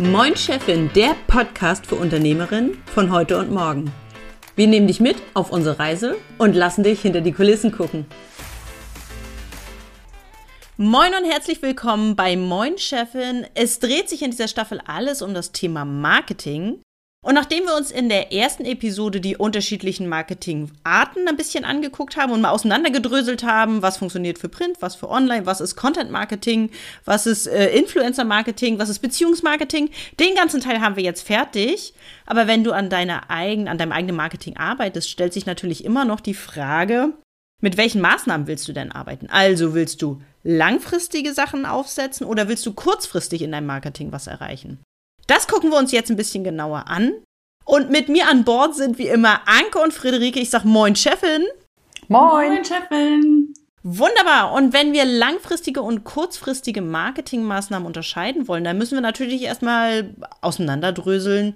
Moin Chefin, der Podcast für Unternehmerinnen von heute und morgen. Wir nehmen dich mit auf unsere Reise und lassen dich hinter die Kulissen gucken. Moin und herzlich willkommen bei Moin Chefin. Es dreht sich in dieser Staffel alles um das Thema Marketing. Und nachdem wir uns in der ersten Episode die unterschiedlichen Marketingarten ein bisschen angeguckt haben und mal auseinandergedröselt haben, was funktioniert für Print, was für Online, was ist Content Marketing, was ist äh, Influencer Marketing, was ist Beziehungsmarketing, den ganzen Teil haben wir jetzt fertig. Aber wenn du an deiner eigenen, an deinem eigenen Marketing arbeitest, stellt sich natürlich immer noch die Frage, mit welchen Maßnahmen willst du denn arbeiten? Also willst du langfristige Sachen aufsetzen oder willst du kurzfristig in deinem Marketing was erreichen? Das gucken wir uns jetzt ein bisschen genauer an. Und mit mir an Bord sind wie immer Anke und Friederike. Ich sag Moin, Chefin. Moin, Moin Chefin. Wunderbar. Und wenn wir langfristige und kurzfristige Marketingmaßnahmen unterscheiden wollen, dann müssen wir natürlich erstmal auseinanderdröseln.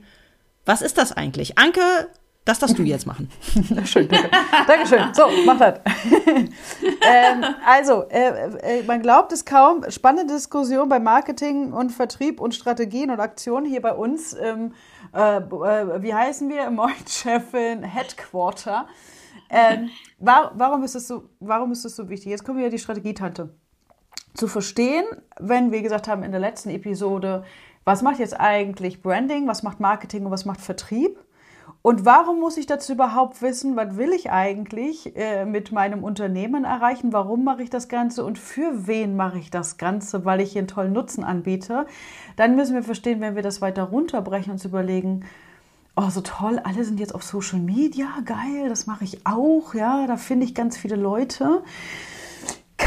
Was ist das eigentlich? Anke, das darfst du jetzt machen. Schön, danke. Dankeschön. So, mach das. ähm, also, äh, äh, man glaubt es kaum, spannende Diskussion bei Marketing und Vertrieb und Strategien und Aktionen hier bei uns. Ähm, äh, äh wie heißen wir? Moin Chefin Headquarter. Ähm, war, warum, ist es so, warum ist es so wichtig? Jetzt kommen wir ja die Strategietante. Zu verstehen, wenn wir gesagt haben in der letzten Episode, was macht jetzt eigentlich Branding, was macht Marketing und was macht Vertrieb? Und warum muss ich dazu überhaupt wissen, was will ich eigentlich äh, mit meinem Unternehmen erreichen? Warum mache ich das Ganze und für wen mache ich das Ganze? Weil ich hier einen tollen Nutzen anbiete. Dann müssen wir verstehen, wenn wir das weiter runterbrechen, uns überlegen, oh, so toll, alle sind jetzt auf Social Media, geil, das mache ich auch, ja, da finde ich ganz viele Leute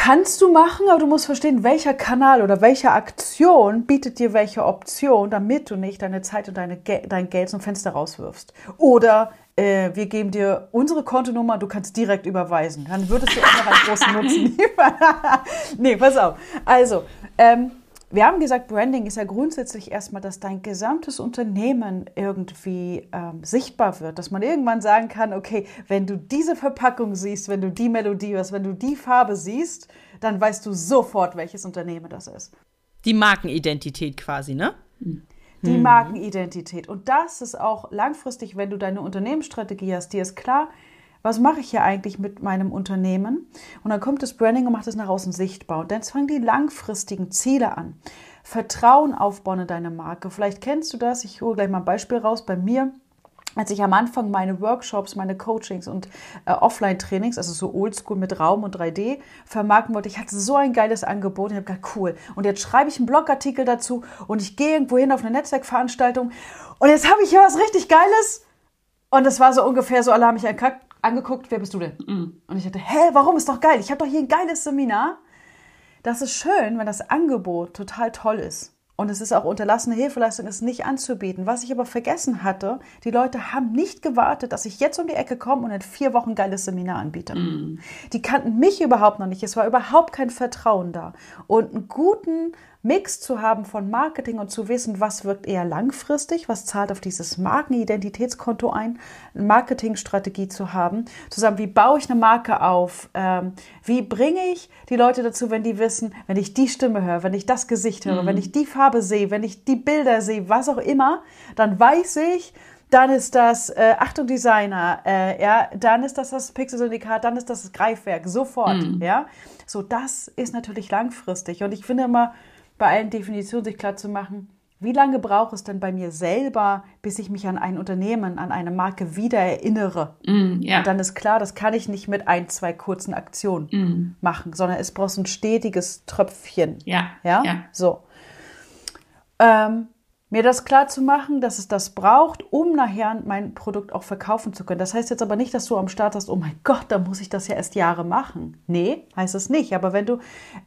kannst du machen, aber du musst verstehen, welcher Kanal oder welche Aktion bietet dir welche Option, damit du nicht deine Zeit und deine, dein Geld zum Fenster rauswirfst. Oder äh, wir geben dir unsere Kontonummer, du kannst direkt überweisen. Dann würdest du auch noch einen großen Nutzen liefern. nee, pass auf. Also, ähm, wir haben gesagt, Branding ist ja grundsätzlich erstmal, dass dein gesamtes Unternehmen irgendwie ähm, sichtbar wird, dass man irgendwann sagen kann, okay, wenn du diese Verpackung siehst, wenn du die Melodie hörst, wenn du die Farbe siehst, dann weißt du sofort, welches Unternehmen das ist. Die Markenidentität quasi, ne? Die mhm. Markenidentität. Und das ist auch langfristig, wenn du deine Unternehmensstrategie hast, dir ist klar, was mache ich hier eigentlich mit meinem Unternehmen? Und dann kommt das Branding und macht es nach außen sichtbar. Und dann fangen die langfristigen Ziele an. Vertrauen aufbauen in deine Marke. Vielleicht kennst du das. Ich hole gleich mal ein Beispiel raus. Bei mir als ich am Anfang meine Workshops, meine Coachings und äh, Offline-Trainings, also so Oldschool mit Raum und 3D, vermarkten wollte, ich hatte so ein geiles Angebot. Ich habe gedacht, cool. Und jetzt schreibe ich einen Blogartikel dazu und ich gehe irgendwo hin auf eine Netzwerkveranstaltung und jetzt habe ich hier was richtig Geiles. Und es war so ungefähr so, alle haben mich erkackt angeguckt, wer bist du denn? Mhm. Und ich dachte, hä, warum ist doch geil? Ich habe doch hier ein geiles Seminar. Das ist schön, wenn das Angebot total toll ist. Und es ist auch unterlassene Hilfeleistung, es nicht anzubieten. Was ich aber vergessen hatte, die Leute haben nicht gewartet, dass ich jetzt um die Ecke komme und in vier Wochen ein geiles Seminar anbiete. Mm. Die kannten mich überhaupt noch nicht. Es war überhaupt kein Vertrauen da. Und einen guten Mix zu haben von Marketing und zu wissen, was wirkt eher langfristig, was zahlt auf dieses Markenidentitätskonto ein, eine Marketingstrategie zu haben, zu sagen, wie baue ich eine Marke auf, ähm, wie bringe ich die Leute dazu, wenn die wissen, wenn ich die Stimme höre, wenn ich das Gesicht höre, mhm. wenn ich die Farbe sehe, wenn ich die Bilder sehe, was auch immer, dann weiß ich, dann ist das äh, Achtung Designer, äh, ja, dann ist das das Pixel-Syndikat, dann ist das das Greifwerk, sofort, mhm. ja. So, das ist natürlich langfristig und ich finde immer, bei allen Definitionen sich klar zu machen, wie lange braucht es denn bei mir selber, bis ich mich an ein Unternehmen, an eine Marke wieder erinnere? Mm, ja. Und dann ist klar, das kann ich nicht mit ein, zwei kurzen Aktionen mm. machen, sondern es braucht ein stetiges Tröpfchen. Ja. Ja. ja. So. Ähm, mir das klar zu machen, dass es das braucht, um nachher mein Produkt auch verkaufen zu können. Das heißt jetzt aber nicht, dass du am Start hast, oh mein Gott, da muss ich das ja erst Jahre machen. Nee, heißt es nicht. Aber wenn du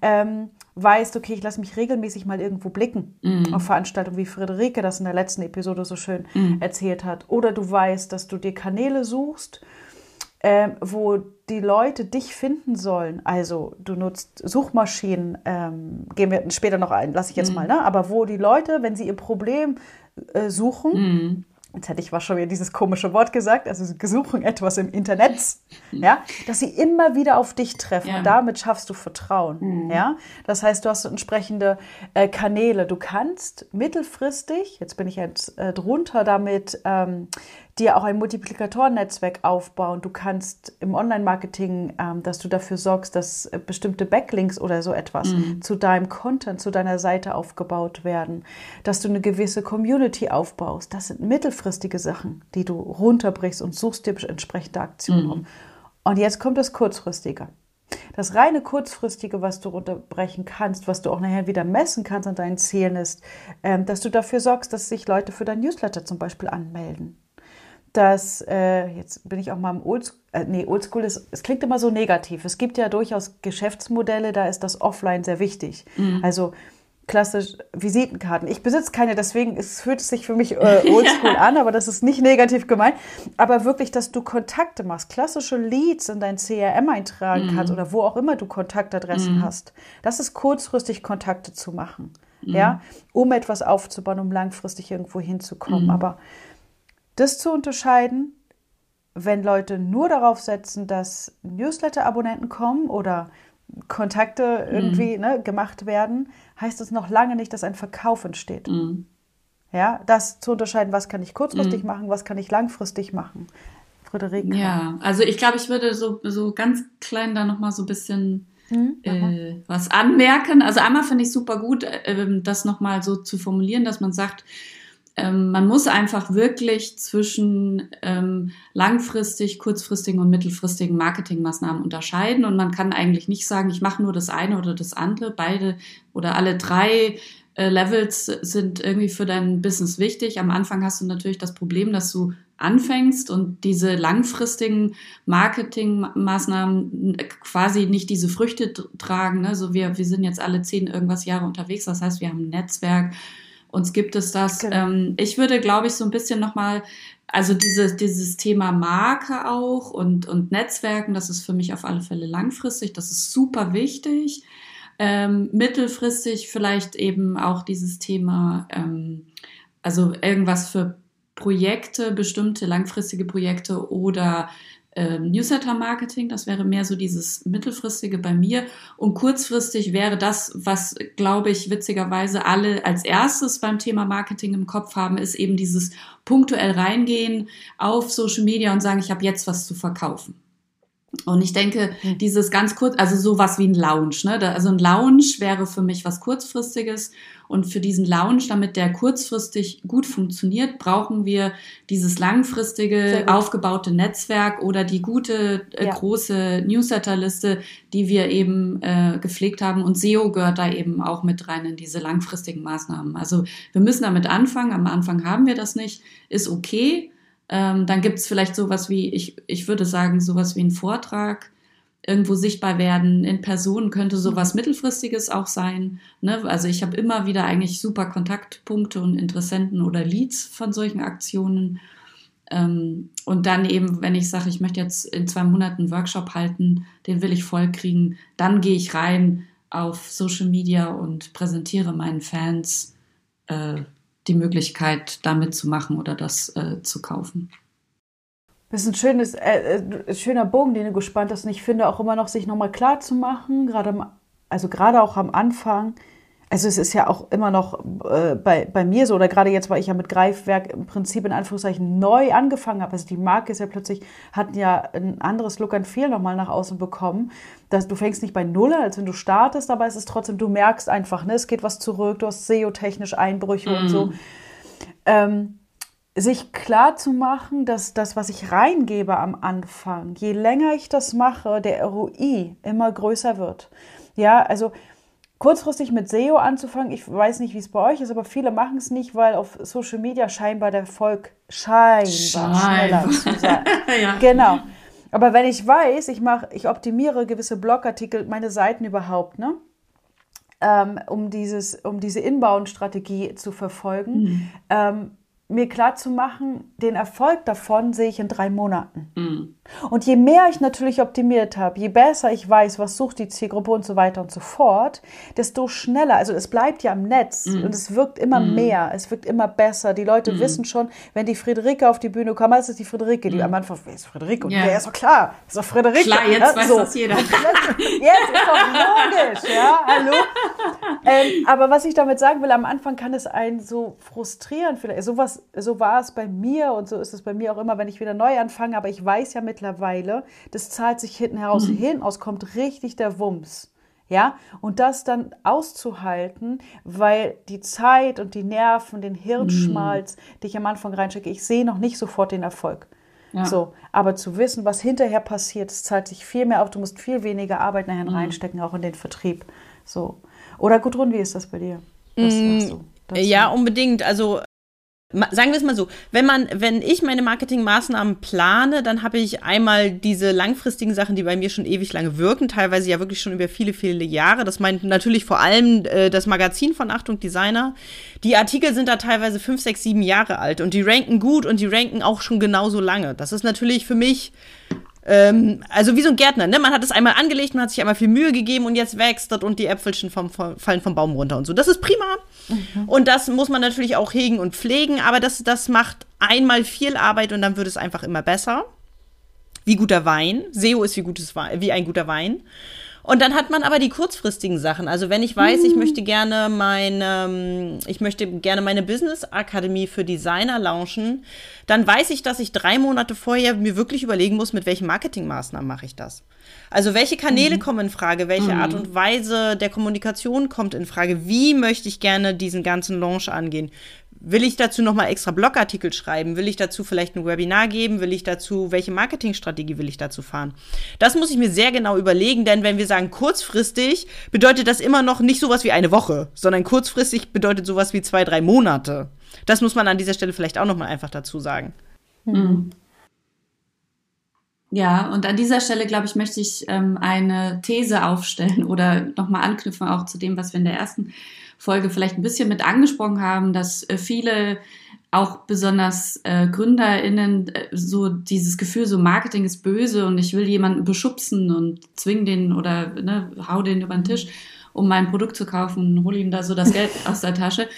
ähm, weißt, okay, ich lasse mich regelmäßig mal irgendwo blicken mm. auf Veranstaltungen, wie Friederike das in der letzten Episode so schön mm. erzählt hat, oder du weißt, dass du dir Kanäle suchst, äh, wo die Leute dich finden sollen. Also du nutzt Suchmaschinen, ähm, gehen wir später noch ein, lasse ich jetzt mm. mal, ne? aber wo die Leute, wenn sie ihr Problem äh, suchen, jetzt hätte ich was schon wieder dieses komische Wort gesagt, also sie suchen etwas im Internet, ja, dass sie immer wieder auf dich treffen ja. und damit schaffst du Vertrauen, mhm. ja. Das heißt, du hast entsprechende äh, Kanäle. Du kannst mittelfristig, jetzt bin ich jetzt äh, drunter damit, ähm, dir auch ein Multiplikatorennetzwerk aufbauen. Du kannst im Online-Marketing, ähm, dass du dafür sorgst, dass äh, bestimmte Backlinks oder so etwas mhm. zu deinem Content, zu deiner Seite aufgebaut werden, dass du eine gewisse Community aufbaust. Das sind mittelfristige Sachen, die du runterbrichst und suchst dir entsprechende Aktionen mhm. um. Und jetzt kommt das Kurzfristige. Das reine Kurzfristige, was du runterbrechen kannst, was du auch nachher wieder messen kannst an deinen Zielen, ist, ähm, dass du dafür sorgst, dass sich Leute für dein Newsletter zum Beispiel anmelden dass, äh, jetzt bin ich auch mal im Oldschool, äh, nee, Oldschool ist, es klingt immer so negativ. Es gibt ja durchaus Geschäftsmodelle, da ist das Offline sehr wichtig. Mhm. Also klassisch Visitenkarten. Ich besitze keine, deswegen es fühlt sich für mich äh, oldschool an, aber das ist nicht negativ gemeint. Aber wirklich, dass du Kontakte machst, klassische Leads in dein CRM eintragen mhm. kannst oder wo auch immer du Kontaktadressen mhm. hast. Das ist kurzfristig Kontakte zu machen, mhm. ja, um etwas aufzubauen, um langfristig irgendwo hinzukommen. Mhm. Aber das zu unterscheiden, wenn Leute nur darauf setzen, dass Newsletter-Abonnenten kommen oder Kontakte irgendwie mhm. ne, gemacht werden, heißt es noch lange nicht, dass ein Verkauf entsteht. Mhm. Ja, das zu unterscheiden, was kann ich kurzfristig mhm. machen, was kann ich langfristig machen. Friederike. Ja, also ich glaube, ich würde so, so ganz klein da nochmal so ein bisschen mhm, äh, was anmerken. Also einmal finde ich super gut, äh, das nochmal so zu formulieren, dass man sagt, ähm, man muss einfach wirklich zwischen ähm, langfristig, kurzfristigen und mittelfristigen Marketingmaßnahmen unterscheiden. Und man kann eigentlich nicht sagen, ich mache nur das eine oder das andere. Beide oder alle drei äh, Levels sind irgendwie für dein Business wichtig. Am Anfang hast du natürlich das Problem, dass du anfängst und diese langfristigen Marketingmaßnahmen quasi nicht diese Früchte tragen. Also wir, wir sind jetzt alle zehn irgendwas Jahre unterwegs. Das heißt, wir haben ein Netzwerk uns gibt es das. Genau. Ähm, ich würde, glaube ich, so ein bisschen nochmal, also dieses, dieses Thema Marke auch und, und Netzwerken, das ist für mich auf alle Fälle langfristig, das ist super wichtig. Ähm, mittelfristig vielleicht eben auch dieses Thema, ähm, also irgendwas für Projekte, bestimmte langfristige Projekte oder ähm, Newsletter-Marketing. Das wäre mehr so dieses mittelfristige bei mir. Und kurzfristig wäre das, was, glaube ich, witzigerweise alle als erstes beim Thema Marketing im Kopf haben, ist eben dieses punktuell reingehen auf Social Media und sagen, ich habe jetzt was zu verkaufen. Und ich denke, hm. dieses ganz kurz, also sowas wie ein Lounge, ne? Also ein Lounge wäre für mich was kurzfristiges. Und für diesen Lounge, damit der kurzfristig gut funktioniert, brauchen wir dieses langfristige aufgebaute Netzwerk oder die gute äh, ja. große Newsletterliste, die wir eben äh, gepflegt haben. Und SEO gehört da eben auch mit rein in diese langfristigen Maßnahmen. Also wir müssen damit anfangen. Am Anfang haben wir das nicht, ist okay. Ähm, dann gibt es vielleicht sowas wie, ich, ich würde sagen, sowas wie ein Vortrag, irgendwo sichtbar werden. In Person könnte sowas mittelfristiges auch sein. Ne? Also ich habe immer wieder eigentlich super Kontaktpunkte und Interessenten oder Leads von solchen Aktionen. Ähm, und dann eben, wenn ich sage, ich möchte jetzt in zwei Monaten einen Workshop halten, den will ich voll kriegen, dann gehe ich rein auf Social Media und präsentiere meinen Fans äh, die Möglichkeit, da mitzumachen oder das äh, zu kaufen. Das ist ein schönes, äh, äh, schöner Bogen, den du gespannt hast. Und ich finde auch immer noch, sich nochmal klar zu machen, gerade, also gerade auch am Anfang. Also es ist ja auch immer noch äh, bei, bei mir so, oder gerade jetzt, weil ich ja mit Greifwerk im Prinzip in Anführungszeichen neu angefangen habe. Also die Marke ist ja plötzlich, hat ja ein anderes Look and Feel nochmal nach außen bekommen. Dass du fängst nicht bei Null an, als wenn du startest, aber es ist trotzdem, du merkst einfach, ne, es geht was zurück, du hast SEO-technisch Einbrüche mm. und so. Mhm. Ähm, sich klar zu machen, dass das, was ich reingebe am Anfang, je länger ich das mache, der ROI immer größer wird. Ja, also kurzfristig mit SEO anzufangen, ich weiß nicht, wie es bei euch ist, aber viele machen es nicht, weil auf Social Media scheinbar der Erfolg scheinbar, scheinbar. schneller zu sein. ja. Genau. Aber wenn ich weiß, ich mache, ich optimiere gewisse Blogartikel, meine Seiten überhaupt, ne? Ähm, um dieses, um diese Inbound-Strategie zu verfolgen, mhm. ähm, mir klar zu machen, den Erfolg davon sehe ich in drei Monaten. Mhm. Und je mehr ich natürlich optimiert habe, je besser ich weiß, was sucht die Zielgruppe und so weiter und so fort, desto schneller, also es bleibt ja im Netz mhm. und es wirkt immer mhm. mehr, es wirkt immer besser. Die Leute mhm. wissen schon, wenn die Friederike auf die Bühne kommt, das ist die Friederike, die mhm. am Anfang, wer ist Friederike? Und ja. ist doch klar, ist doch Friederike. Klar, jetzt ja, weiß so. das jeder. jetzt ist doch logisch, ja, hallo. Ähm, aber was ich damit sagen will, am Anfang kann es einen so frustrieren, vielleicht sowas so war es bei mir und so ist es bei mir auch immer, wenn ich wieder neu anfange. Aber ich weiß ja mittlerweile, das zahlt sich hinten heraus. Mhm. Hinten aus kommt richtig der Wumms. Ja, und das dann auszuhalten, weil die Zeit und die Nerven, den Hirnschmalz, mhm. die ich am Anfang reinstecke, ich sehe noch nicht sofort den Erfolg. Ja. So, aber zu wissen, was hinterher passiert, es zahlt sich viel mehr auf. Du musst viel weniger Arbeit nachher mhm. reinstecken, auch in den Vertrieb. So. Oder Gudrun, wie ist das bei dir? Was mm, ja, unbedingt. Also Sagen wir es mal so, wenn man, wenn ich meine Marketingmaßnahmen plane, dann habe ich einmal diese langfristigen Sachen, die bei mir schon ewig lange wirken, teilweise ja wirklich schon über viele, viele Jahre. Das meint natürlich vor allem äh, das Magazin von Achtung Designer. Die Artikel sind da teilweise fünf, sechs, sieben Jahre alt und die ranken gut und die ranken auch schon genauso lange. Das ist natürlich für mich ähm, also wie so ein Gärtner, ne? Man hat es einmal angelegt, man hat sich einmal viel Mühe gegeben und jetzt wächst das und die Äpfelchen vom, vom, fallen vom Baum runter und so. Das ist prima. Mhm. Und das muss man natürlich auch hegen und pflegen, aber das, das macht einmal viel Arbeit und dann wird es einfach immer besser. Wie guter Wein. SEO ist wie, gutes, wie ein guter Wein. Und dann hat man aber die kurzfristigen Sachen. Also wenn ich weiß, ich mhm. möchte gerne meine, ich möchte gerne meine Business Akademie für Designer launchen, dann weiß ich, dass ich drei Monate vorher mir wirklich überlegen muss, mit welchen Marketingmaßnahmen mache ich das. Also welche Kanäle mhm. kommen in Frage, welche mhm. Art und Weise der Kommunikation kommt in Frage, wie möchte ich gerne diesen ganzen Launch angehen, Will ich dazu nochmal extra Blogartikel schreiben? Will ich dazu vielleicht ein Webinar geben? Will ich dazu, welche Marketingstrategie will ich dazu fahren? Das muss ich mir sehr genau überlegen, denn wenn wir sagen kurzfristig, bedeutet das immer noch nicht sowas wie eine Woche, sondern kurzfristig bedeutet sowas wie zwei, drei Monate. Das muss man an dieser Stelle vielleicht auch nochmal einfach dazu sagen. Mhm. Ja, und an dieser Stelle, glaube ich, möchte ich ähm, eine These aufstellen oder nochmal anknüpfen auch zu dem, was wir in der ersten Folge vielleicht ein bisschen mit angesprochen haben, dass äh, viele auch besonders äh, GründerInnen äh, so dieses Gefühl, so Marketing ist böse und ich will jemanden beschubsen und zwing den oder ne, hau den über den Tisch, um mein Produkt zu kaufen, hol ihm da so das Geld aus der Tasche.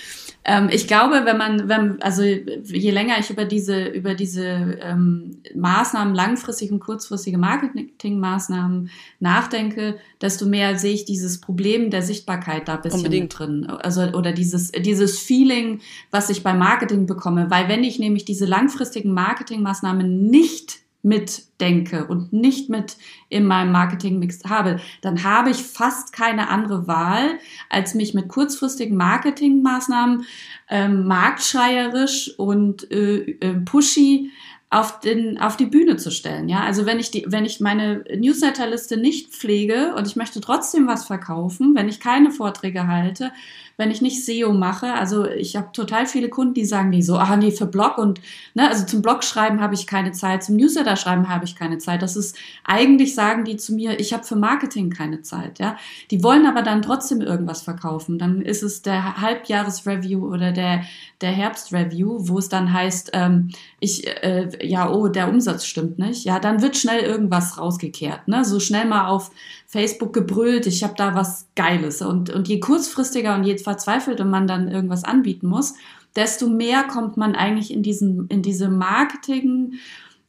Ähm, ich glaube, wenn man, wenn, also je länger ich über diese, über diese ähm, Maßnahmen, langfristig und kurzfristige Marketingmaßnahmen nachdenke, desto mehr sehe ich dieses Problem der Sichtbarkeit da ein bisschen Unbedingt. drin. Also, oder dieses, dieses Feeling, was ich beim Marketing bekomme. Weil wenn ich nämlich diese langfristigen Marketingmaßnahmen nicht mitdenke und nicht mit in meinem Marketingmix habe, dann habe ich fast keine andere Wahl, als mich mit kurzfristigen Marketingmaßnahmen ähm, marktschreierisch und äh, äh, pushy auf, den, auf die Bühne zu stellen. Ja, also wenn ich die, wenn ich meine Newsletterliste nicht pflege und ich möchte trotzdem was verkaufen, wenn ich keine Vorträge halte, wenn ich nicht SEO mache. Also ich habe total viele Kunden, die sagen die so, ah nee, für Blog und, ne, also zum Blog schreiben habe ich keine Zeit, zum Newsletter schreiben habe ich keine Zeit. Das ist, eigentlich sagen die zu mir, ich habe für Marketing keine Zeit, ja. Die wollen aber dann trotzdem irgendwas verkaufen. Dann ist es der Halbjahresreview oder der, der Herbstreview, wo es dann heißt, ähm, ich, äh, ja, oh, der Umsatz stimmt nicht. Ja, dann wird schnell irgendwas rausgekehrt, ne, so schnell mal auf Facebook gebrüllt, ich habe da was Geiles. Und, und je kurzfristiger und je verzweifelter man dann irgendwas anbieten muss, desto mehr kommt man eigentlich in, diesen, in diese Marketing-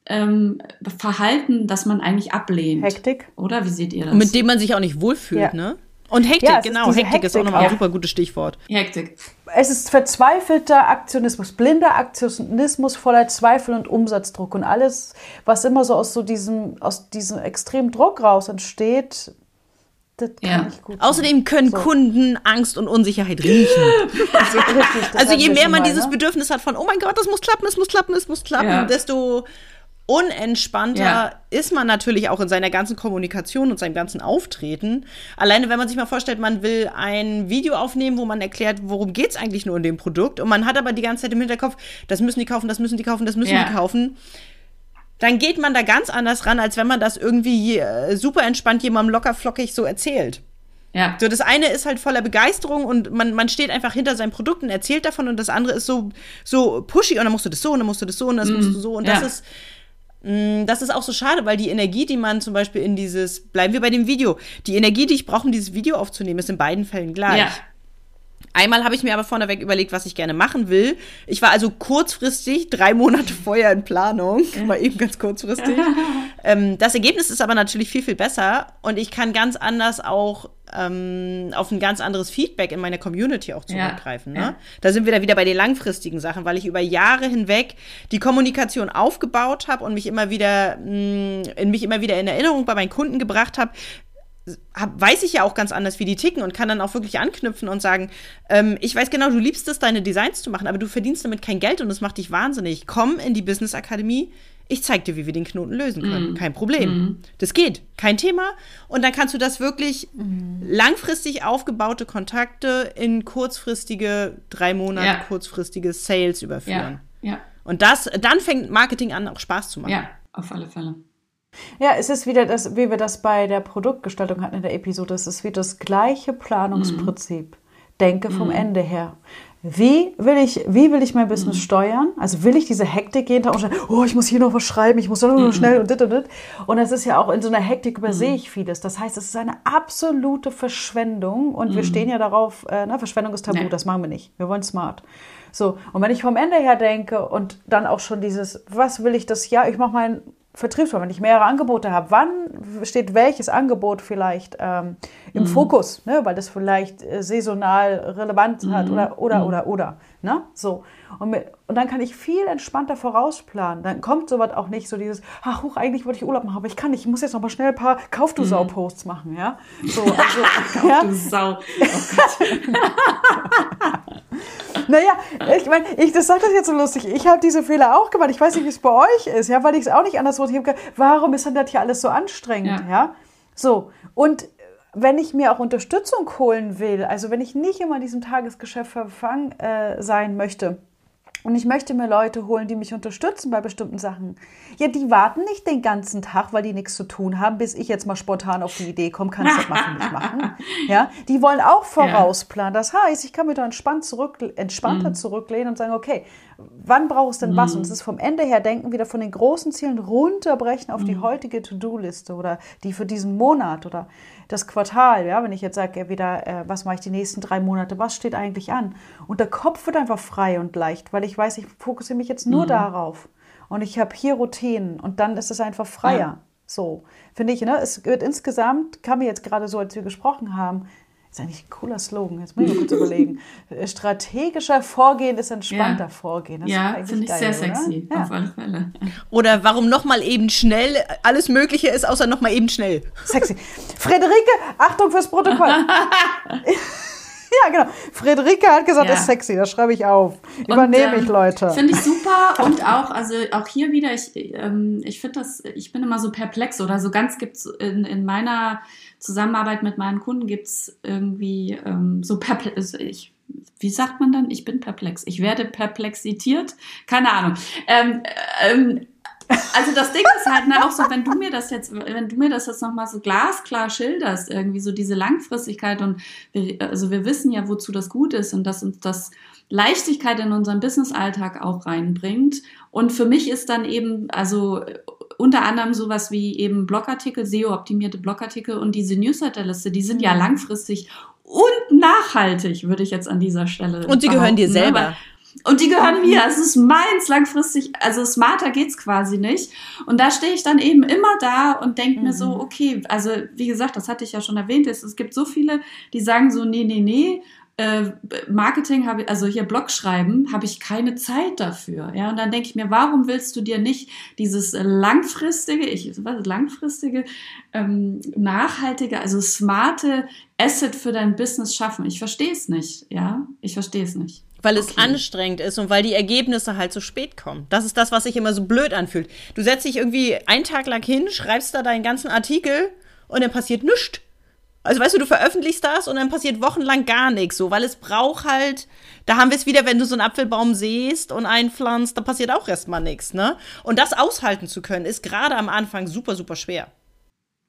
ähm, Verhalten, das man eigentlich ablehnt. Hektik. Oder wie seht ihr das? Und mit dem man sich auch nicht wohlfühlt, ja. ne? Und Hektik, ja, genau. Hektik, Hektik, ist auch nochmal ja. ein super gutes Stichwort. Hektik. Es ist verzweifelter Aktionismus, blinder Aktionismus voller Zweifel und Umsatzdruck und alles, was immer so aus so diesem, aus diesem extremen Druck raus entsteht, das kann ja. nicht gut sein. Außerdem können so. Kunden Angst und Unsicherheit riechen. also, Richtig, also je mehr man mal, dieses ne? Bedürfnis hat von, oh mein Gott, das muss klappen, es muss klappen, es muss klappen, ja. desto unentspannter ja. ist man natürlich auch in seiner ganzen Kommunikation und seinem ganzen Auftreten. Alleine, wenn man sich mal vorstellt, man will ein Video aufnehmen, wo man erklärt, worum geht es eigentlich nur in dem Produkt und man hat aber die ganze Zeit im Hinterkopf, das müssen die kaufen, das müssen die kaufen, das müssen ja. die kaufen. Dann geht man da ganz anders ran, als wenn man das irgendwie äh, super entspannt jemandem locker flockig so erzählt. Ja. So, das eine ist halt voller Begeisterung und man, man steht einfach hinter seinem Produkt und erzählt davon und das andere ist so, so pushy und dann musst du das so und dann musst du das so und das mm, musst du so und ja. das ist, das ist auch so schade, weil die Energie, die man zum Beispiel in dieses, bleiben wir bei dem Video, die Energie, die ich brauche, um dieses Video aufzunehmen, ist in beiden Fällen gleich. Ja. Einmal habe ich mir aber vorneweg überlegt, was ich gerne machen will. Ich war also kurzfristig, drei Monate vorher in Planung, mal eben ganz kurzfristig. ähm, das Ergebnis ist aber natürlich viel, viel besser und ich kann ganz anders auch ähm, auf ein ganz anderes Feedback in meiner Community auch zurückgreifen. Ja, ne? ja. Da sind wir da wieder bei den langfristigen Sachen, weil ich über Jahre hinweg die Kommunikation aufgebaut habe und mich immer wieder mh, mm, in mich immer wieder in Erinnerung bei meinen Kunden gebracht habe, hab, weiß ich ja auch ganz anders, wie die ticken und kann dann auch wirklich anknüpfen und sagen, ähm, ich weiß genau, du liebst es, deine Designs zu machen, aber du verdienst damit kein Geld und das macht dich wahnsinnig. Komm in die Business Akademie, ich zeig dir, wie wir den Knoten lösen können. Mm. Kein Problem. Mm. Das geht, kein Thema. Und dann kannst du das wirklich mm. langfristig aufgebaute Kontakte in kurzfristige, drei Monate ja. kurzfristige Sales überführen. Ja. ja. Und das, dann fängt Marketing an, auch Spaß zu machen. Ja, auf alle Fälle. Ja, es ist wieder das, wie wir das bei der Produktgestaltung hatten in der Episode, es ist wieder das gleiche Planungsprinzip. Mhm. Denke vom mhm. Ende her. Wie will ich, wie will ich mein Business mhm. steuern? Also will ich diese Hektik jeden Tag und oh, ich muss hier noch was schreiben, ich muss da nur mhm. schnell und dit und dit. Und es ist ja auch in so einer Hektik übersehe mhm. ich vieles. Das heißt, es ist eine absolute Verschwendung und wir mhm. stehen ja darauf, äh, ne, Verschwendung ist tabu, nee. das machen wir nicht. Wir wollen smart. So, und wenn ich vom Ende her denke und dann auch schon dieses, was will ich das Jahr, ich mache mein Vertriebsform, wenn ich mehrere Angebote habe, wann steht welches Angebot vielleicht ähm, im mhm. Fokus, ne? weil das vielleicht äh, saisonal relevant mhm. hat oder oder mhm. oder oder. Ne? So. Und, mit, und dann kann ich viel entspannter vorausplanen. Dann kommt sowas auch nicht so dieses, ach, huch, eigentlich wollte ich Urlaub machen, aber ich kann nicht, ich muss jetzt noch mal schnell ein paar Kauf du Sau-Posts machen, ja. So, also, Kauf du Sau. Oh naja, ich meine, ich das sage das jetzt so lustig. Ich habe diese Fehler auch gemacht. Ich weiß nicht, wie es bei euch ist, ja, weil ich es auch nicht anders wusste. Ich habe gedacht, warum ist denn das hier alles so anstrengend, ja? ja? So, und wenn ich mir auch Unterstützung holen will, also wenn ich nicht immer in diesem Tagesgeschäft verfangen äh, sein möchte, und ich möchte mir Leute holen, die mich unterstützen bei bestimmten Sachen. Ja, die warten nicht den ganzen Tag, weil die nichts zu tun haben, bis ich jetzt mal spontan auf die Idee komme, kannst du das machen, nicht machen. Ja, die wollen auch vorausplanen. Das heißt, ich kann mir da entspannt zurück, entspannter mhm. zurücklehnen und sagen, okay, wann brauchst du denn was? Und es mhm. ist vom Ende her denken, wieder von den großen Zielen runterbrechen auf mhm. die heutige To-Do-Liste oder die für diesen Monat oder das Quartal, ja, wenn ich jetzt sage, wieder, äh, was mache ich die nächsten drei Monate, was steht eigentlich an? Und der Kopf wird einfach frei und leicht, weil ich weiß, ich fokussiere mich jetzt nur mhm. darauf. Und ich habe hier Routinen und dann ist es einfach freier. Ja. So, finde ich, ne? Es wird insgesamt, kam mir jetzt gerade so, als wir gesprochen haben, ist eigentlich ein cooler Slogan, jetzt muss ich mal kurz überlegen. Strategischer Vorgehen ist entspannter ja. Vorgehen. Das ja, finde ich geil, sehr oder? sexy, ja. auf alle Fälle. Oder warum nochmal eben schnell alles Mögliche ist, außer nochmal eben schnell. Sexy. Frederike, Achtung fürs Protokoll. Ja, genau. Friederike hat gesagt, ja. ist sexy, das schreibe ich auf. Übernehme ähm, ich, Leute. Finde ich super und auch, also auch hier wieder, ich, ähm, ich finde das, ich bin immer so perplex oder so ganz gibt's in, in meiner Zusammenarbeit mit meinen Kunden gibt's irgendwie ähm, so perplex, also ich, wie sagt man dann? Ich bin perplex. Ich werde perplexitiert. Keine Ahnung. Ähm, ähm, also das Ding ist halt ne, auch so, wenn du mir das jetzt, wenn du mir das jetzt nochmal so glasklar schilderst, irgendwie so diese Langfristigkeit und wir, also wir wissen ja, wozu das gut ist und dass uns das Leichtigkeit in unseren Business-Alltag auch reinbringt. Und für mich ist dann eben, also unter anderem sowas wie eben Blogartikel, SEO-optimierte Blogartikel und diese Newsletterliste, die sind ja mhm. langfristig und nachhaltig, würde ich jetzt an dieser Stelle. Und sie gehören dir ne? selber. Und die gehören mir. Es ist meins langfristig. Also smarter geht's quasi nicht. Und da stehe ich dann eben immer da und denke mhm. mir so, mhm. okay, also wie gesagt, das hatte ich ja schon erwähnt. Es, es gibt so viele, die sagen so, nee, nee, nee. Äh, Marketing habe also hier Blog schreiben, habe ich keine Zeit dafür. Ja, und dann denke ich mir, warum willst du dir nicht dieses langfristige, ich was langfristige, ähm, nachhaltige, also smarte Asset für dein Business schaffen? Ich verstehe es nicht. Ja, ich verstehe es nicht. Weil okay. es anstrengend ist und weil die Ergebnisse halt so spät kommen. Das ist das, was sich immer so blöd anfühlt. Du setzt dich irgendwie einen Tag lang hin, schreibst da deinen ganzen Artikel und dann passiert nichts. Also weißt du, du veröffentlichst das und dann passiert wochenlang gar nichts, so, weil es braucht halt, da haben wir es wieder, wenn du so einen Apfelbaum siehst und einpflanzt, da passiert auch erstmal nichts, ne? Und das aushalten zu können, ist gerade am Anfang super, super schwer.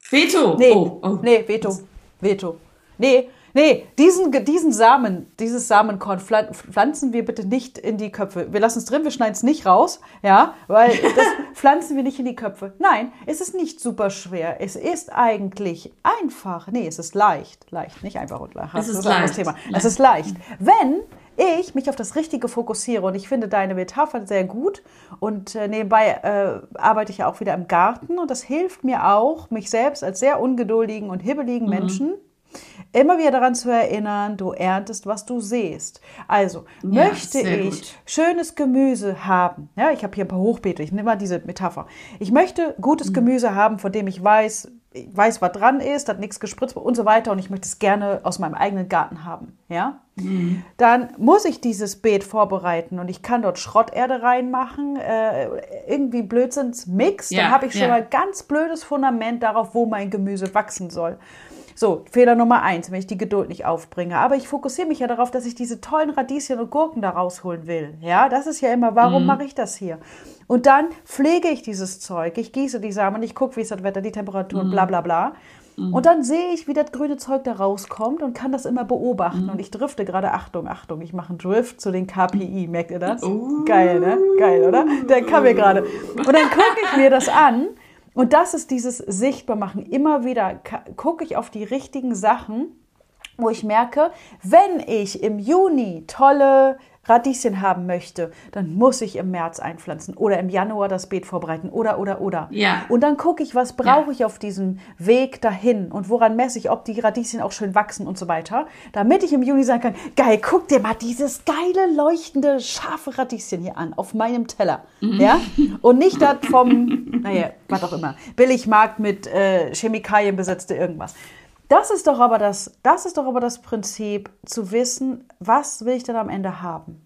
Veto! Nee, oh, oh. nee Veto. Veto. Nee, nee, diesen, diesen Samen, dieses Samenkorn pflanzen wir bitte nicht in die Köpfe. Wir lassen es drin, wir schneiden es nicht raus, ja, weil das pflanzen wir nicht in die Köpfe. Nein, es ist nicht super schwer. Es ist eigentlich einfach. Nee, es ist leicht. Leicht, nicht einfach und leicht. Es ist das ist leicht. das Thema. Es ist leicht. Wenn ich mich auf das Richtige fokussiere und ich finde deine Metapher sehr gut und äh, nebenbei äh, arbeite ich ja auch wieder im Garten und das hilft mir auch, mich selbst als sehr ungeduldigen und hibbeligen Mhm. Menschen immer wieder daran zu erinnern, du erntest, was du siehst. Also Ja, möchte ich gut. schönes Gemüse haben. Ja, ich habe hier ein paar Hochbeete, ich nehme mal diese Metapher. Ich möchte gutes Mhm. Gemüse haben, von dem ich weiß, ich weiß, was dran ist, hat nichts gespritzt und so weiter und ich möchte es gerne aus meinem eigenen Garten haben. Ja? Mhm. Dann muss ich dieses Beet vorbereiten und ich kann dort Schrotterde reinmachen, äh, irgendwie Blödsinnsmix. Ja, Dann habe ich schon ja. mal ganz blödes Fundament darauf, wo mein Gemüse wachsen soll. So, Fehler Nummer eins, wenn ich die Geduld nicht aufbringe. Aber ich fokussiere mich ja darauf, dass ich diese tollen Radieschen und Gurken da rausholen will. Ja, das ist ja immer, warum mache ich das hier? Und dann pflege ich dieses Zeug. Ich gieße die Samen, ich gucke, wie ist das Wetter, die Temperatur, bla bla bla. Und dann sehe ich, wie das grüne Zeug da rauskommt und kann das immer beobachten. Und ich drifte gerade, Achtung, Achtung, ich mache einen Drift zu den KPI. Merkt ihr das? Geil, ne? Geil, oder? Der kam mir gerade. Und dann gucke ich mir das an und das ist dieses Sichtbarmachen. Immer wieder gucke ich auf die richtigen Sachen, wo ich merke, wenn ich im Juni tolle Radieschen haben möchte, dann muss ich im März einpflanzen oder im Januar das Beet vorbereiten oder, oder, oder. Ja. Und dann gucke ich, was brauche ich auf diesem Weg dahin und woran messe ich, ob die Radieschen auch schön wachsen und so weiter, damit ich im Juni sagen kann, geil, guck dir mal dieses geile, leuchtende, scharfe Radieschen hier an, auf meinem Teller. Ja? Und nicht das vom, naja, was auch immer, Billigmarkt mit äh, Chemikalien besetzte irgendwas. Das ist doch aber das, das ist doch aber das Prinzip, zu wissen, was will ich denn am Ende haben?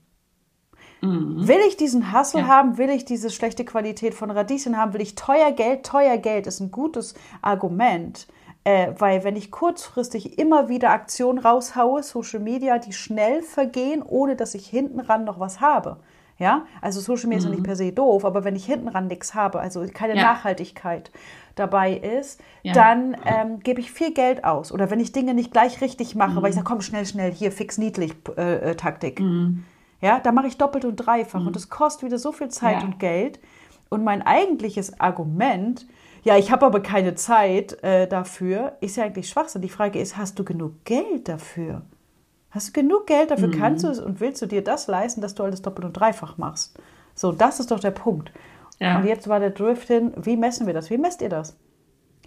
Will ich diesen Hassel Ja. haben? Will ich diese schlechte Qualität von Radieschen haben? Will ich teuer Geld? Teuer Geld ist ein gutes Argument. Äh, weil wenn ich kurzfristig immer wieder Aktionen raushaue, Social Media, die schnell vergehen, ohne dass ich hinten ran noch was habe. Ja, also Social Media ist ja nicht per se doof, aber wenn ich hinten ran nichts habe, also keine Ja. Nachhaltigkeit dabei ist, Ja. dann ähm, gebe ich viel Geld aus. Oder wenn ich Dinge nicht gleich richtig mache, weil ich Mhm. sage, komm, schnell, schnell, hier, fix, niedlich, äh, äh, Taktik. Ja, da mache ich doppelt und dreifach und es kostet wieder so viel Zeit Mhm. Ja. und Geld. Und mein eigentliches Argument, ja, ich habe aber keine Zeit äh, dafür, ist ja eigentlich Schwachsinn. Die Frage ist, hast du genug Geld dafür? Hast du genug Geld dafür? Mhm. Kannst du es und willst du dir das leisten, dass du alles doppelt und dreifach machst? So, das ist doch der Punkt. Ja. Und jetzt war der Drift hin, wie messen wir das? Wie messt ihr das?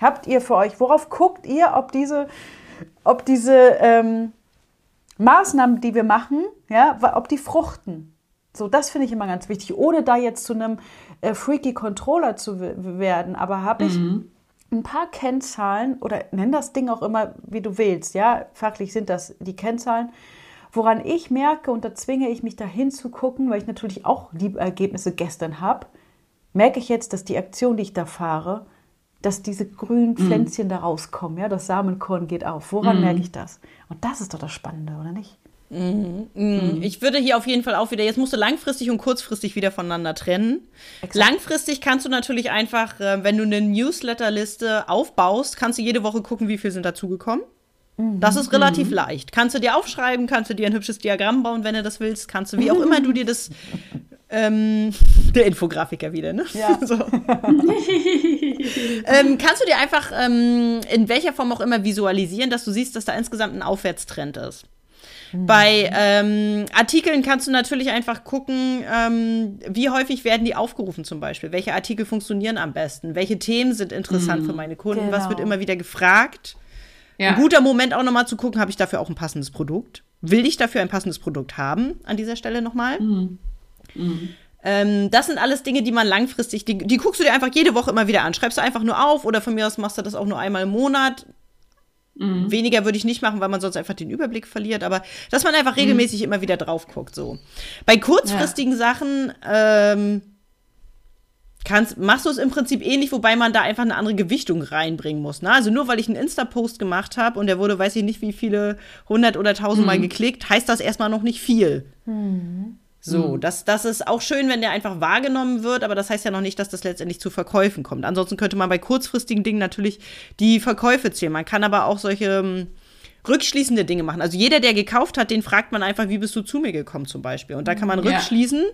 Habt ihr für euch, worauf guckt ihr, ob diese, ob diese ähm, Maßnahmen, die wir machen, ja, ob die fruchten? So, das finde ich immer ganz wichtig, ohne da jetzt zu einem äh, freaky Controller zu werden. Aber habe ich ein paar Kennzahlen oder nenn das Ding auch immer, wie du willst, ja, fachlich sind das die Kennzahlen, woran ich merke und da zwinge ich mich dahin zu gucken, weil ich natürlich auch die Ergebnisse gestern habe, merke ich jetzt, dass die Aktion, die ich da fahre, dass diese grünen Pflänzchen da rauskommen, ja, das Samenkorn geht auf. Woran merke ich das? Und das ist doch das Spannende, oder nicht? Ich würde hier auf jeden Fall auch wieder, jetzt musst du langfristig und kurzfristig wieder voneinander trennen. Langfristig kannst du natürlich einfach, äh, wenn du eine Newsletterliste aufbaust, kannst du jede Woche gucken, wie viel sind dazugekommen. Das ist relativ leicht. Kannst du dir aufschreiben, kannst du dir ein hübsches Diagramm bauen, wenn du das willst, kannst du, wie auch immer du dir das, ähm, der Infografiker wieder, ne? Ja. So. ähm, kannst du dir einfach ähm, in welcher Form auch immer visualisieren, dass du siehst, dass da insgesamt ein Aufwärtstrend ist. Bei ähm, Artikeln kannst du natürlich einfach gucken, ähm, wie häufig werden die aufgerufen zum Beispiel. Welche Artikel funktionieren am besten? Welche Themen sind interessant für meine Kunden? Was Genau. wird immer wieder gefragt? Ja. Ein guter Moment auch nochmal zu gucken, habe ich dafür auch ein passendes Produkt? Will ich dafür ein passendes Produkt haben? An dieser Stelle nochmal. Ähm, das sind alles Dinge, die man langfristig, die, die guckst du dir einfach jede Woche immer wieder an. Schreibst du einfach nur auf oder von mir aus machst du das auch nur einmal im Monat. Weniger würde ich nicht machen, weil man sonst einfach den Überblick verliert, aber dass man einfach regelmäßig immer wieder drauf guckt. So. Bei kurzfristigen Sachen ähm, kannst, machst du es im Prinzip ähnlich, wobei man da einfach eine andere Gewichtung reinbringen muss. Ne? Also nur weil ich einen Insta-Post gemacht habe und der wurde, weiß ich nicht, wie viele hundert oder tausendmal geklickt, heißt das erstmal noch nicht viel. So, das, das ist auch schön, wenn der einfach wahrgenommen wird, aber das heißt ja noch nicht, dass das letztendlich zu Verkäufen kommt. Ansonsten könnte man bei kurzfristigen Dingen natürlich die Verkäufe zählen. Man kann aber auch solche ähm, rückschließende Dinge machen. Also jeder, der gekauft hat, den fragt man einfach, wie bist du zu mir gekommen zum Beispiel. Und da kann man rückschließen,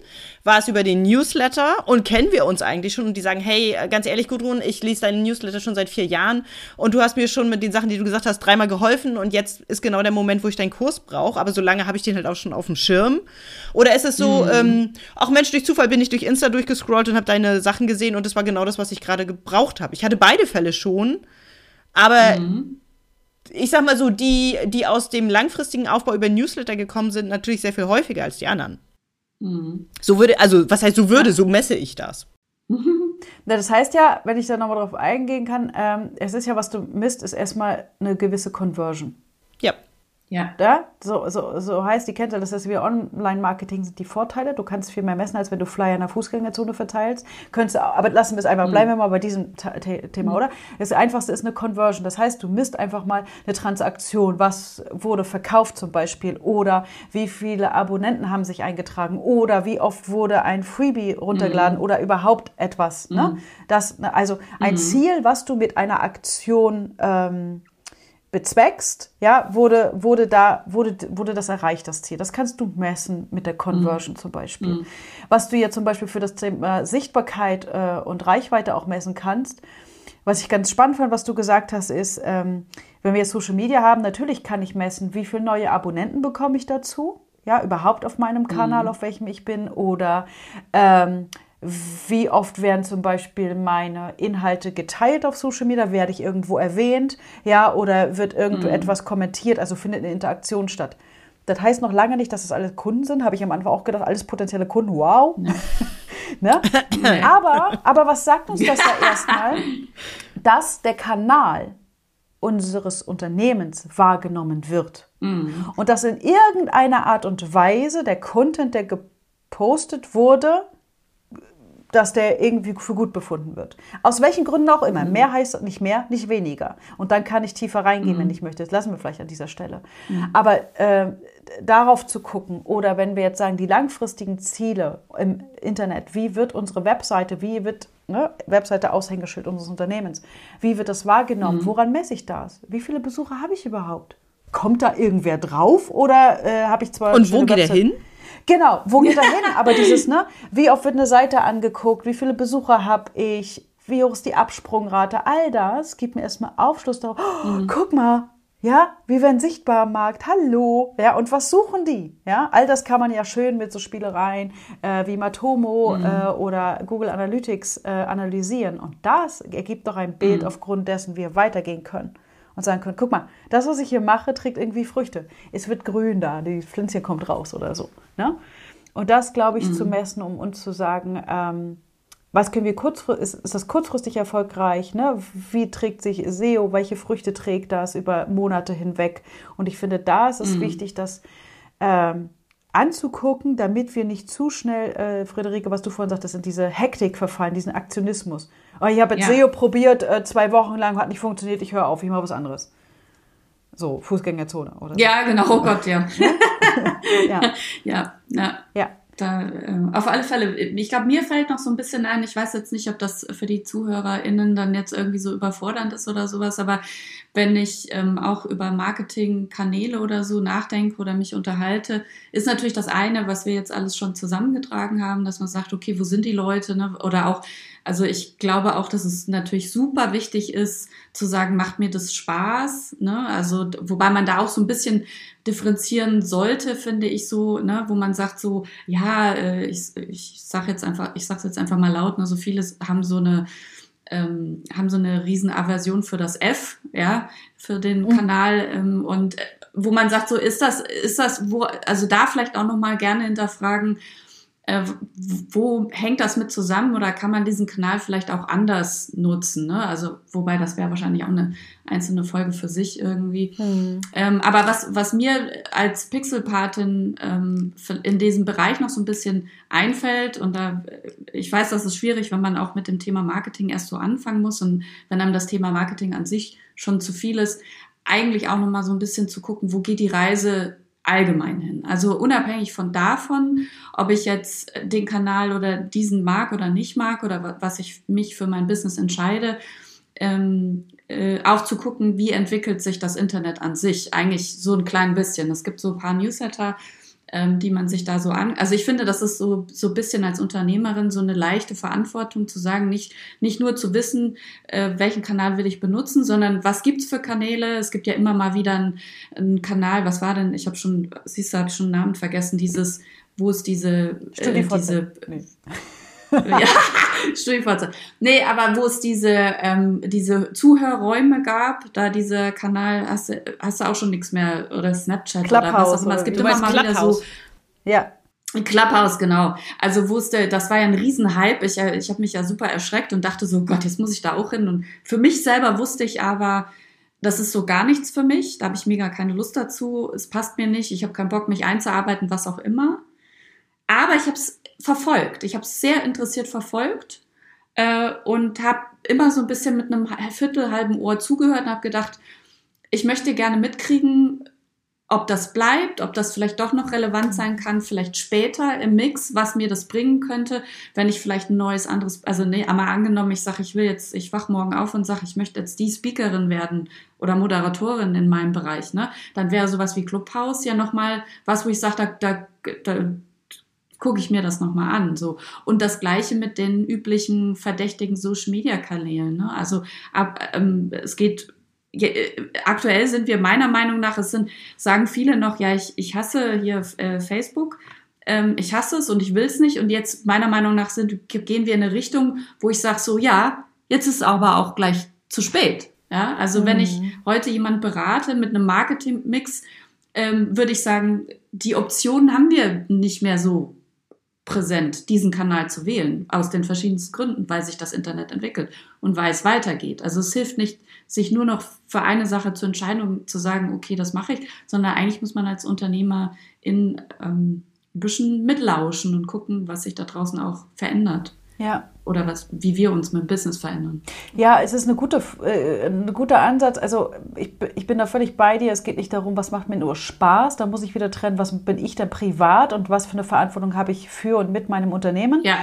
war es über den Newsletter und kennen wir uns eigentlich schon und die sagen, hey, ganz ehrlich, Gudrun, ich lese deinen Newsletter schon seit vier Jahren und du hast mir schon mit den Sachen, die du gesagt hast, dreimal geholfen und jetzt ist genau der Moment, wo ich deinen Kurs brauche, aber so lange habe ich den halt auch schon auf dem Schirm. Oder ist es so, mhm. ähm, auch Mensch, durch Zufall bin ich durch Insta durchgescrollt und habe deine Sachen gesehen und das war genau das, was ich gerade gebraucht habe. Ich hatte beide Fälle schon, aber mhm ich sag mal so, die, die aus dem langfristigen Aufbau über Newsletter gekommen sind, natürlich sehr viel häufiger als die anderen. Mhm. So würde, also was heißt so würde, so messe ich das. Das heißt ja, wenn ich da nochmal drauf eingehen kann, ähm, es ist ja, was du misst, ist erstmal eine gewisse Conversion. Ja. Ja. ja? So, so, so heißt die Kennzahl, das heißt, wie Online-Marketing sind die Vorteile. Du kannst viel mehr messen, als wenn du Flyer in der Fußgängerzone verteilst. Könntest, aber lassen wir es einfach, mhm. bleiben wir mal bei diesem Thema, mhm. oder? Das Einfachste ist eine Conversion. Das heißt, du misst einfach mal eine Transaktion. Was wurde verkauft zum Beispiel? Oder wie viele Abonnenten haben sich eingetragen? Oder wie oft wurde ein Freebie runtergeladen? Mhm. Oder überhaupt etwas? Ne? Mhm. Das, also ein mhm. Ziel, was du mit einer Aktion ähm, bezweckst, ja, wurde, wurde, da, wurde, wurde das erreicht, das Ziel. Das kannst du messen mit der Conversion mhm. zum Beispiel. Mhm. Was du ja zum Beispiel für das Thema Sichtbarkeit äh, und Reichweite auch messen kannst, was ich ganz spannend fand, was du gesagt hast, ist, ähm, wenn wir jetzt Social Media haben, natürlich kann ich messen, wie viele neue Abonnenten bekomme ich dazu, ja, überhaupt auf meinem Kanal, mhm. auf welchem ich bin, oder ähm, wie oft werden zum Beispiel meine Inhalte geteilt auf Social Media? Werde ich irgendwo erwähnt? Ja, oder wird irgendwo mhm. etwas kommentiert? Also findet eine Interaktion statt. Das heißt noch lange nicht, dass es alles Kunden sind. Habe ich am Anfang auch gedacht, alles potenzielle Kunden. Wow. ne? aber, aber was sagt uns das da erstmal? Dass der Kanal unseres Unternehmens wahrgenommen wird. Mhm. Und dass in irgendeiner Art und Weise der Content, der gepostet wurde, dass der irgendwie für gut befunden wird. Aus welchen Gründen auch immer. Mhm. Mehr heißt nicht mehr, nicht weniger. Und dann kann ich tiefer reingehen, mhm. wenn ich möchte. Das lassen wir vielleicht an dieser Stelle. Mhm. Aber äh, darauf zu gucken oder wenn wir jetzt sagen, die langfristigen Ziele im Internet, wie wird unsere Webseite, wie wird ne, Webseite Aushängeschild unseres Unternehmens, wie wird das wahrgenommen, mhm. woran messe ich das, wie viele Besucher habe ich überhaupt? Kommt da irgendwer drauf oder äh, habe ich zwar... Und wo geht er hin? Genau, wo geht er hin? Aber dieses, ne, wie oft wird eine Seite angeguckt, wie viele Besucher habe ich, wie hoch ist die Absprungrate, all das gibt mir erstmal Aufschluss darauf. Oh, mhm. Guck mal, ja, wie werden sichtbar am Markt, hallo, ja, und was suchen die? Ja, all das kann man ja schön mit so Spielereien äh, wie Matomo mhm. äh, oder Google Analytics äh, analysieren. Und das ergibt doch ein Bild, mhm. aufgrund dessen wir weitergehen können und sagen können, guck mal, das, was ich hier mache, trägt irgendwie Früchte. Es wird grün da, die Pflänzchen kommt raus oder so. Ne? Und das, glaube ich, mhm. zu messen, um uns zu sagen, ähm, was können wir kurzfristig, ist, ist, das kurzfristig erfolgreich? Ne? Wie trägt sich SEO? Welche Früchte trägt das über Monate hinweg? Und ich finde, da ist es mhm. wichtig, dass ähm, anzugucken, damit wir nicht zu schnell, äh, Friederike, was du vorhin sagtest, in diese Hektik verfallen, diesen Aktionismus. Oh, ich habe jetzt ja. SEO probiert, äh, zwei Wochen lang hat nicht funktioniert, ich höre auf, ich mache was anderes. So, Fußgängerzone, oder? Ja, genau, oh Gott, ja. ja. ja, ja. Ja. Da, äh, auf alle Fälle, ich glaube, mir fällt noch so ein bisschen ein, ich weiß jetzt nicht, ob das für die ZuhörerInnen dann jetzt irgendwie so überfordernd ist oder sowas, aber wenn ich ähm, auch über Marketingkanäle oder so nachdenke oder mich unterhalte, ist natürlich das eine, was wir jetzt alles schon zusammengetragen haben, dass man sagt, okay, wo sind die Leute? Ne? Oder auch also ich glaube auch, dass es natürlich super wichtig ist, zu sagen, macht mir das Spaß, ne? Also, wobei man da auch so ein bisschen differenzieren sollte, finde ich so, ne, wo man sagt so, ja, äh, ich, ich sag jetzt einfach, ich sag's jetzt einfach mal laut, ne, so viele haben so eine, ähm, haben so eine riesen Aversion für das F, ja, für den mhm. Kanal ähm, und äh, wo man sagt so, ist das, ist das, wo, also da vielleicht auch noch mal gerne hinterfragen, äh, wo hängt das mit zusammen oder kann man diesen Kanal vielleicht auch anders nutzen? Ne? Also, wobei das wäre wahrscheinlich auch eine einzelne Folge für sich irgendwie. Mhm. Ähm, aber was, was mir als Pixelpatin ähm, in diesem Bereich noch so ein bisschen einfällt, und da, ich weiß, das ist schwierig, wenn man auch mit dem Thema Marketing erst so anfangen muss und wenn einem das Thema Marketing an sich schon zu viel ist, eigentlich auch nochmal so ein bisschen zu gucken, wo geht die Reise allgemein hin. Also unabhängig von davon, ob ich jetzt den Kanal oder diesen mag oder nicht mag oder was ich mich für mein Business entscheide, ähm, äh, auch zu gucken, wie entwickelt sich das Internet an sich. Eigentlich so ein klein bisschen. Es gibt so ein paar Newsletter, ähm, die man sich da so an. Also ich finde, das ist so so bisschen als Unternehmerin so eine leichte Verantwortung zu sagen, nicht nicht nur zu wissen, äh, welchen Kanal will ich benutzen, sondern was gibt's für Kanäle. Es gibt ja immer mal wieder einen, einen Kanal. Was war denn? Ich habe schon, siehst du, habe schon einen Namen vergessen. Dieses, wo es diese äh, diese nee. ja, Studienfortsetzung. Nee, aber wo es diese, ähm, diese Zuhörräume gab, da dieser Kanal, hast du, hast du auch schon nichts mehr, oder Snapchat Clubhouse, oder was auch immer. Es gibt immer mal Clubhouse. wieder so. Ja. Clubhouse, genau. Also wusste, das war ja ein Riesenhype. Ich, äh, ich habe mich ja super erschreckt und dachte so, Gott, jetzt muss ich da auch hin. Und für mich selber wusste ich aber, das ist so gar nichts für mich. Da habe ich mega keine Lust dazu. Es passt mir nicht. Ich habe keinen Bock, mich einzuarbeiten, was auch immer. Aber ich habe es verfolgt. Ich habe es sehr interessiert verfolgt äh, und habe immer so ein bisschen mit einem Viertel, halben Ohr zugehört und habe gedacht, ich möchte gerne mitkriegen, ob das bleibt, ob das vielleicht doch noch relevant sein kann, vielleicht später im Mix, was mir das bringen könnte, wenn ich vielleicht ein neues anderes, also nee, einmal angenommen, ich sage, ich will jetzt, ich wach morgen auf und sage, ich möchte jetzt die Speakerin werden oder Moderatorin in meinem Bereich, ne? Dann wäre sowas wie Clubhouse ja nochmal was, wo ich sage, da, da, da gucke ich mir das nochmal an. So. Und das gleiche mit den üblichen verdächtigen Social Media Kanälen. Ne? Also ab, ähm, es geht äh, aktuell sind wir meiner Meinung nach, es sind, sagen viele noch, ja, ich, ich hasse hier äh, Facebook, ähm, ich hasse es und ich will es nicht. Und jetzt, meiner Meinung nach, sind, gehen wir in eine Richtung, wo ich sage, so ja, jetzt ist aber auch gleich zu spät. Ja, also mhm. wenn ich mhm. heute jemand berate mit einem Marketing-Mix, ähm, würde ich sagen, die Optionen haben wir nicht mehr so präsent, diesen Kanal zu wählen, aus den verschiedensten Gründen, weil sich das Internet entwickelt und weil es weitergeht. Also es hilft nicht, sich nur noch für eine Sache zu entscheiden und zu sagen, okay, das mache ich, sondern eigentlich muss man als Unternehmer in ähm, ein bisschen mitlauschen und gucken, was sich da draußen auch verändert. Ja. Oder was, wie wir uns mit Business verändern. Ja, es ist eine gute, äh, ein guter Ansatz. Also ich, ich bin da völlig bei dir. Es geht nicht darum, was macht mir nur Spaß. Da muss ich wieder trennen, was bin ich denn privat und was für eine Verantwortung habe ich für und mit meinem Unternehmen. Ja.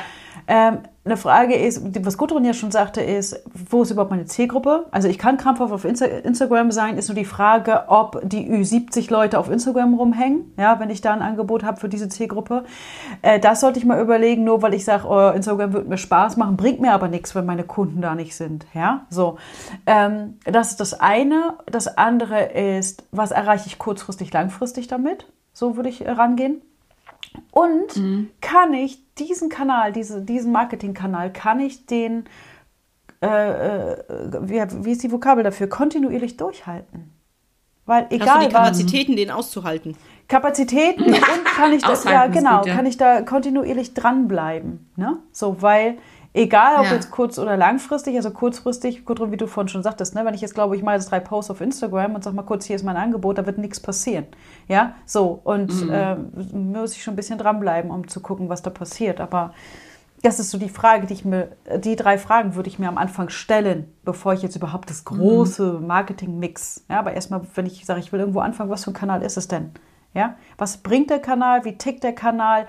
Ähm, eine Frage ist, was Gudrun ja schon sagte, ist, wo ist überhaupt meine Zielgruppe? Also ich kann krampfhaft auf Insta Instagram sein, ist nur die Frage, ob die Ü70 Leute auf Instagram rumhängen, ja, wenn ich da ein Angebot habe für diese Zielgruppe. Äh, das sollte ich mal überlegen, nur weil ich sage, oh, Instagram wird mir Spaß machen, bringt mir aber nichts, wenn meine Kunden da nicht sind, ja, so. Ähm, das ist das eine. Das andere ist, was erreiche ich kurzfristig, langfristig damit? So würde ich äh, rangehen. Und mhm. kann ich diesen Kanal, diese, diesen Marketingkanal, kann ich den, äh, äh, wie, wie ist die Vokabel dafür, kontinuierlich durchhalten? Weil egal. Hast du die Kapazitäten, wann, den auszuhalten? Kapazitäten und kann ich da, ja genau, gut, ja. kann ich da kontinuierlich dranbleiben, ne? So, weil Egal, ob ja. jetzt kurz- oder langfristig, also kurzfristig, Gudrun, wie du vorhin schon sagtest, ne, wenn ich jetzt glaube, ich mache jetzt drei Posts auf Instagram und sag mal kurz, hier ist mein Angebot, da wird nichts passieren. Ja, so. Und mhm. äh, muss ich schon ein bisschen dranbleiben, um zu gucken, was da passiert. Aber das ist so die Frage, die ich mir, die drei Fragen würde ich mir am Anfang stellen, bevor ich jetzt überhaupt das große mhm. Marketing-Mix, ja, aber erstmal, wenn ich sage, ich will irgendwo anfangen, was für ein Kanal ist es denn? Ja, was bringt der Kanal? Wie tickt der Kanal?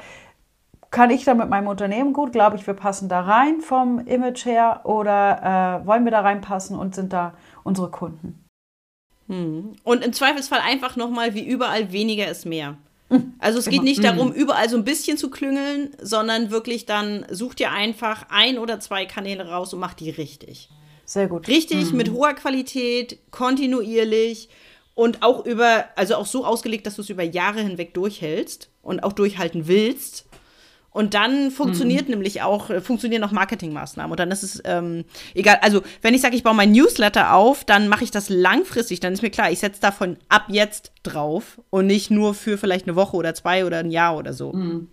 Kann ich da mit meinem Unternehmen gut? Glaube ich, wir passen da rein vom Image her oder äh, wollen wir da reinpassen und sind da unsere Kunden? Hm. Und im Zweifelsfall einfach nochmal wie überall weniger ist mehr. Hm. Also es geht nicht darum, hm. überall so ein bisschen zu klüngeln, sondern wirklich dann sucht ihr einfach ein oder zwei Kanäle raus und macht die richtig. Sehr gut. Richtig, mhm. mit hoher Qualität, kontinuierlich und auch über, also auch so ausgelegt, dass du es über Jahre hinweg durchhältst und auch durchhalten willst. Und dann funktioniert mhm. nämlich auch, äh, funktionieren auch Marketingmaßnahmen. Und dann ist es ähm, egal. Also, wenn ich sage, ich baue mein Newsletter auf, dann mache ich das langfristig. Dann ist mir klar, ich setze davon ab jetzt drauf und nicht nur für vielleicht eine Woche oder zwei oder ein Jahr oder so. Mhm.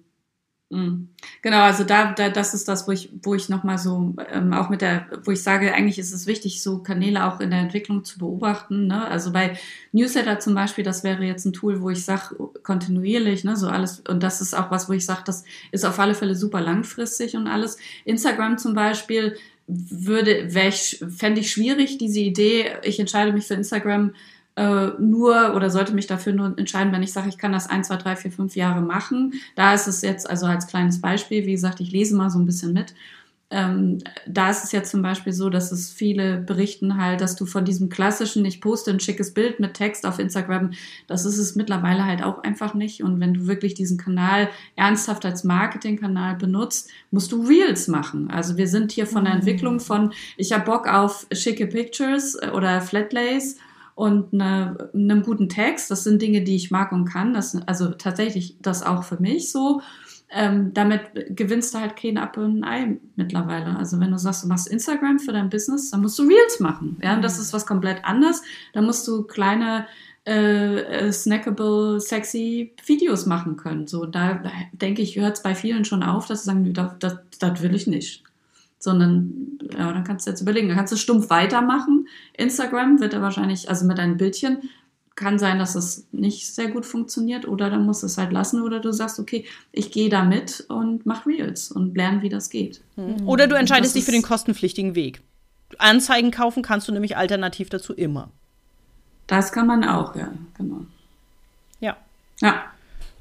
Mhm. Genau, also da, da das ist das, wo ich, wo ich nochmal so ähm, auch mit der, wo ich sage, eigentlich ist es wichtig, so Kanäle auch in der Entwicklung zu beobachten. Ne? Also bei Newsletter zum Beispiel, das wäre jetzt ein Tool, wo ich sage, kontinuierlich, ne, so alles, und das ist auch was, wo ich sage, das ist auf alle Fälle super langfristig und alles. Instagram zum Beispiel würde, ich, fände ich schwierig, diese Idee, ich entscheide mich für Instagram äh, nur oder sollte mich dafür nur entscheiden, wenn ich sage, ich kann das ein, zwei, drei, vier, fünf Jahre machen. Da ist es jetzt also als kleines Beispiel, wie gesagt, ich lese mal so ein bisschen mit. ähm, da ist es ja zum Beispiel so, dass es viele berichten halt, dass du von diesem klassischen, ich poste ein schickes Bild mit Text auf Instagram, das ist es mittlerweile halt auch einfach nicht. Und wenn du wirklich diesen Kanal ernsthaft als Marketingkanal benutzt, musst du Reels machen. Also wir sind hier von der mhm. Entwicklung von, ich habe Bock auf schicke Pictures äh, oder Flatlays und eine, einem guten Text. Das sind Dinge, die ich mag und kann. Das, also tatsächlich das auch für mich so ähm, damit gewinnst du halt kein Apfel und ein Ei mittlerweile. Also wenn du sagst, du machst Instagram für dein Business, dann musst du Reels machen. Ja, und das mhm. ist was komplett anderes. Da musst du kleine äh, äh, snackable, sexy Videos machen können. So, da, da denke ich, hört es bei vielen schon auf, dass sie sagen, das, das, das will ich nicht. Sondern, ja, dann kannst du jetzt überlegen, dann kannst du stumpf weitermachen. Instagram wird er wahrscheinlich, also mit deinen Bildchen, kann sein, dass es nicht sehr gut funktioniert oder dann musst du es halt lassen oder du sagst, okay, ich gehe da mit und mach Reels und lerne, wie das geht. Mhm. Oder du entscheidest dich für den kostenpflichtigen Weg. Anzeigen kaufen kannst du nämlich alternativ dazu immer. Das kann man auch, ja, genau. Ja. Ja.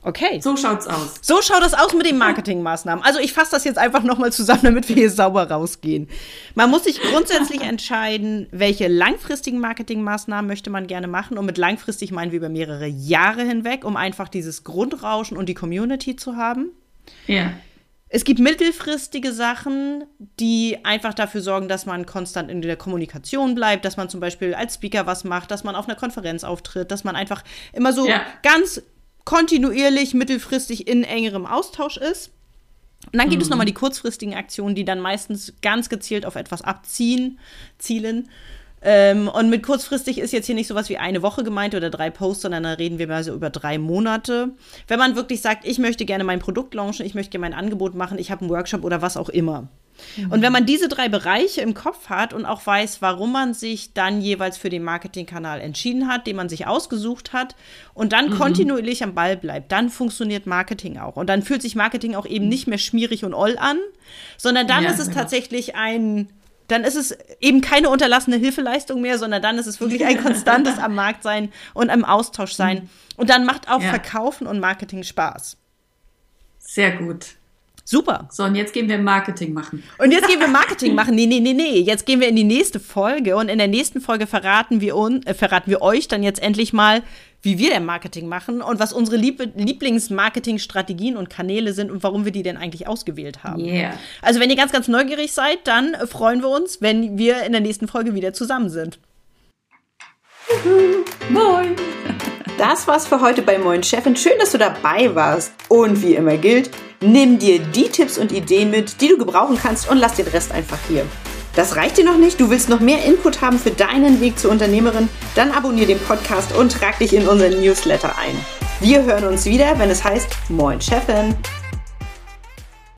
Okay. So schaut's aus. So schaut es aus mit den Marketingmaßnahmen. Also ich fasse das jetzt einfach nochmal zusammen, damit wir hier sauber rausgehen. Man muss sich grundsätzlich entscheiden, welche langfristigen Marketingmaßnahmen möchte man gerne machen. Und mit langfristig meinen wir über mehrere Jahre hinweg, um einfach dieses Grundrauschen und die Community zu haben. Ja. Es gibt mittelfristige Sachen, die einfach dafür sorgen, dass man konstant in der Kommunikation bleibt, dass man zum Beispiel als Speaker was macht, dass man auf einer Konferenz auftritt, dass man einfach immer so ja. ganz kontinuierlich mittelfristig in engerem Austausch ist. Und dann gibt mhm. es nochmal die kurzfristigen Aktionen, die dann meistens ganz gezielt auf etwas abziehen, zielen. Ähm, und mit kurzfristig ist jetzt hier nicht sowas wie eine Woche gemeint oder drei Posts, sondern da reden wir mal so über drei Monate. Wenn man wirklich sagt, ich möchte gerne mein Produkt launchen, ich möchte gerne mein Angebot machen, ich habe einen Workshop oder was auch immer. Mhm. Und wenn man diese drei Bereiche im Kopf hat und auch weiß, warum man sich dann jeweils für den Marketingkanal entschieden hat, den man sich ausgesucht hat und dann mhm. kontinuierlich am Ball bleibt, dann funktioniert Marketing auch. Und dann fühlt sich Marketing auch eben nicht mehr schmierig und oll an, sondern dann ja, ist es genau. tatsächlich ein dann ist es eben keine unterlassene Hilfeleistung mehr, sondern dann ist es wirklich ein konstantes am Markt sein und am Austausch sein. Mhm. Und dann macht auch ja. Verkaufen und Marketing Spaß. Sehr gut. Super. So, und jetzt gehen wir Marketing machen. Und jetzt gehen wir Marketing machen. Nee, nee, nee, nee. Jetzt gehen wir in die nächste Folge und in der nächsten Folge verraten wir, un, äh, verraten wir euch dann jetzt endlich mal, wie wir denn Marketing machen und was unsere Lieb Lieblingsmarketingstrategien und Kanäle sind und warum wir die denn eigentlich ausgewählt haben. Yeah. Also, wenn ihr ganz, ganz neugierig seid, dann freuen wir uns, wenn wir in der nächsten Folge wieder zusammen sind. Moin! Das war's für heute bei Moin Chefin. Schön, dass du dabei warst. Und wie immer gilt, Nimm dir die Tipps und Ideen mit, die du gebrauchen kannst und lass den Rest einfach hier. Das reicht dir noch nicht? Du willst noch mehr Input haben für deinen Weg zur Unternehmerin? Dann abonniere den Podcast und trag dich in unseren Newsletter ein. Wir hören uns wieder, wenn es heißt Moin Chefin.